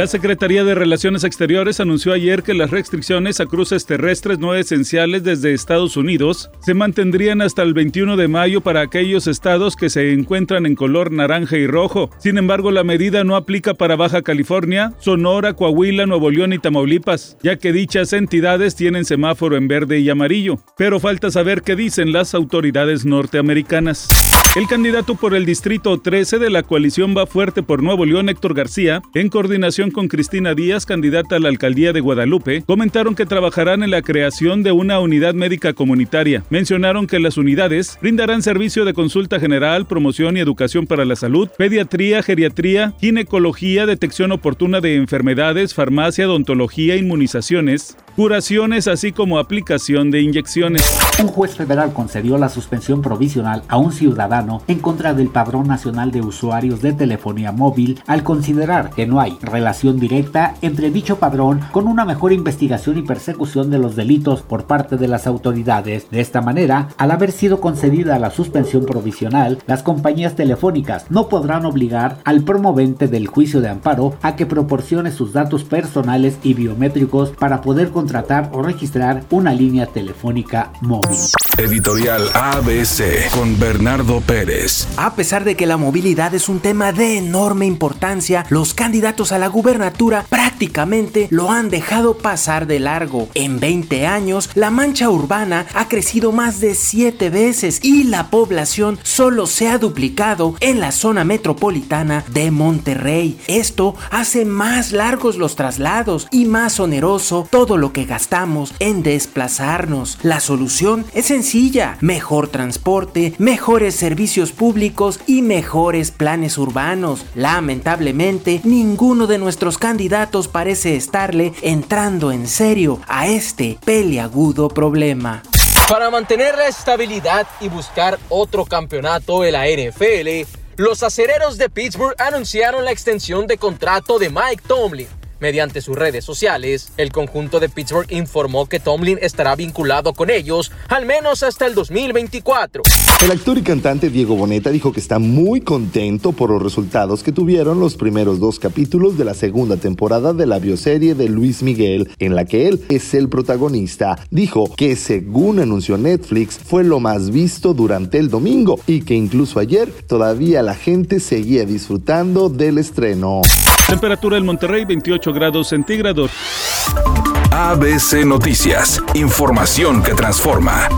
La Secretaría de Relaciones Exteriores anunció ayer que las restricciones a cruces terrestres no esenciales desde Estados Unidos se mantendrían hasta el 21 de mayo para aquellos estados que se encuentran en color naranja y rojo. Sin embargo, la medida no aplica para Baja California, Sonora, Coahuila, Nuevo León y Tamaulipas, ya que dichas entidades tienen semáforo en verde y amarillo. Pero falta saber qué dicen las autoridades norteamericanas. El candidato por el Distrito 13 de la coalición Va Fuerte por Nuevo León, Héctor García, en coordinación con Cristina Díaz, candidata a la alcaldía de Guadalupe, comentaron que trabajarán en la creación de una unidad médica comunitaria. Mencionaron que las unidades brindarán servicio de consulta general, promoción y educación para la salud, pediatría, geriatría, ginecología, detección oportuna de enfermedades, farmacia, odontología, inmunizaciones, curaciones, así como aplicación de inyecciones. Un juez federal concedió la suspensión provisional a un ciudadano en contra del Padrón Nacional de Usuarios de Telefonía Móvil al considerar que no hay relación directa entre dicho padrón con una mejor investigación y persecución de los delitos por parte de las autoridades. De esta manera, al haber sido concedida la suspensión provisional, las compañías telefónicas no podrán obligar al promovente del juicio de amparo a que proporcione sus datos personales y biométricos para poder contratar o registrar una línea telefónica móvil. Editorial ABC con Bernardo Pérez. A pesar de que la movilidad es un tema de enorme importancia, los candidatos a la gubernatura prácticamente lo han dejado pasar de largo. En 20 años, la mancha urbana ha crecido más de 7 veces y la población solo se ha duplicado en la zona metropolitana de Monterrey. Esto hace más largos los traslados y más oneroso todo lo que gastamos en desplazarnos. La solución es mejor transporte, mejores servicios públicos y mejores planes urbanos. Lamentablemente, ninguno de nuestros candidatos parece estarle entrando en serio a este peliagudo problema. Para mantener la estabilidad y buscar otro campeonato de la NFL, los acereros de Pittsburgh anunciaron la extensión de contrato de Mike Tomlin Mediante sus redes sociales, el conjunto de Pittsburgh informó que Tomlin estará vinculado con ellos al menos hasta el 2024. El actor y cantante Diego Boneta dijo que está muy contento por los resultados que tuvieron los primeros dos capítulos de la segunda temporada de la bioserie de Luis Miguel, en la que él es el protagonista. Dijo que según anunció Netflix fue lo más visto durante el domingo y que incluso ayer todavía la gente seguía disfrutando del estreno. Temperatura en Monterrey 28 grados centígrados. ABC Noticias, información que transforma.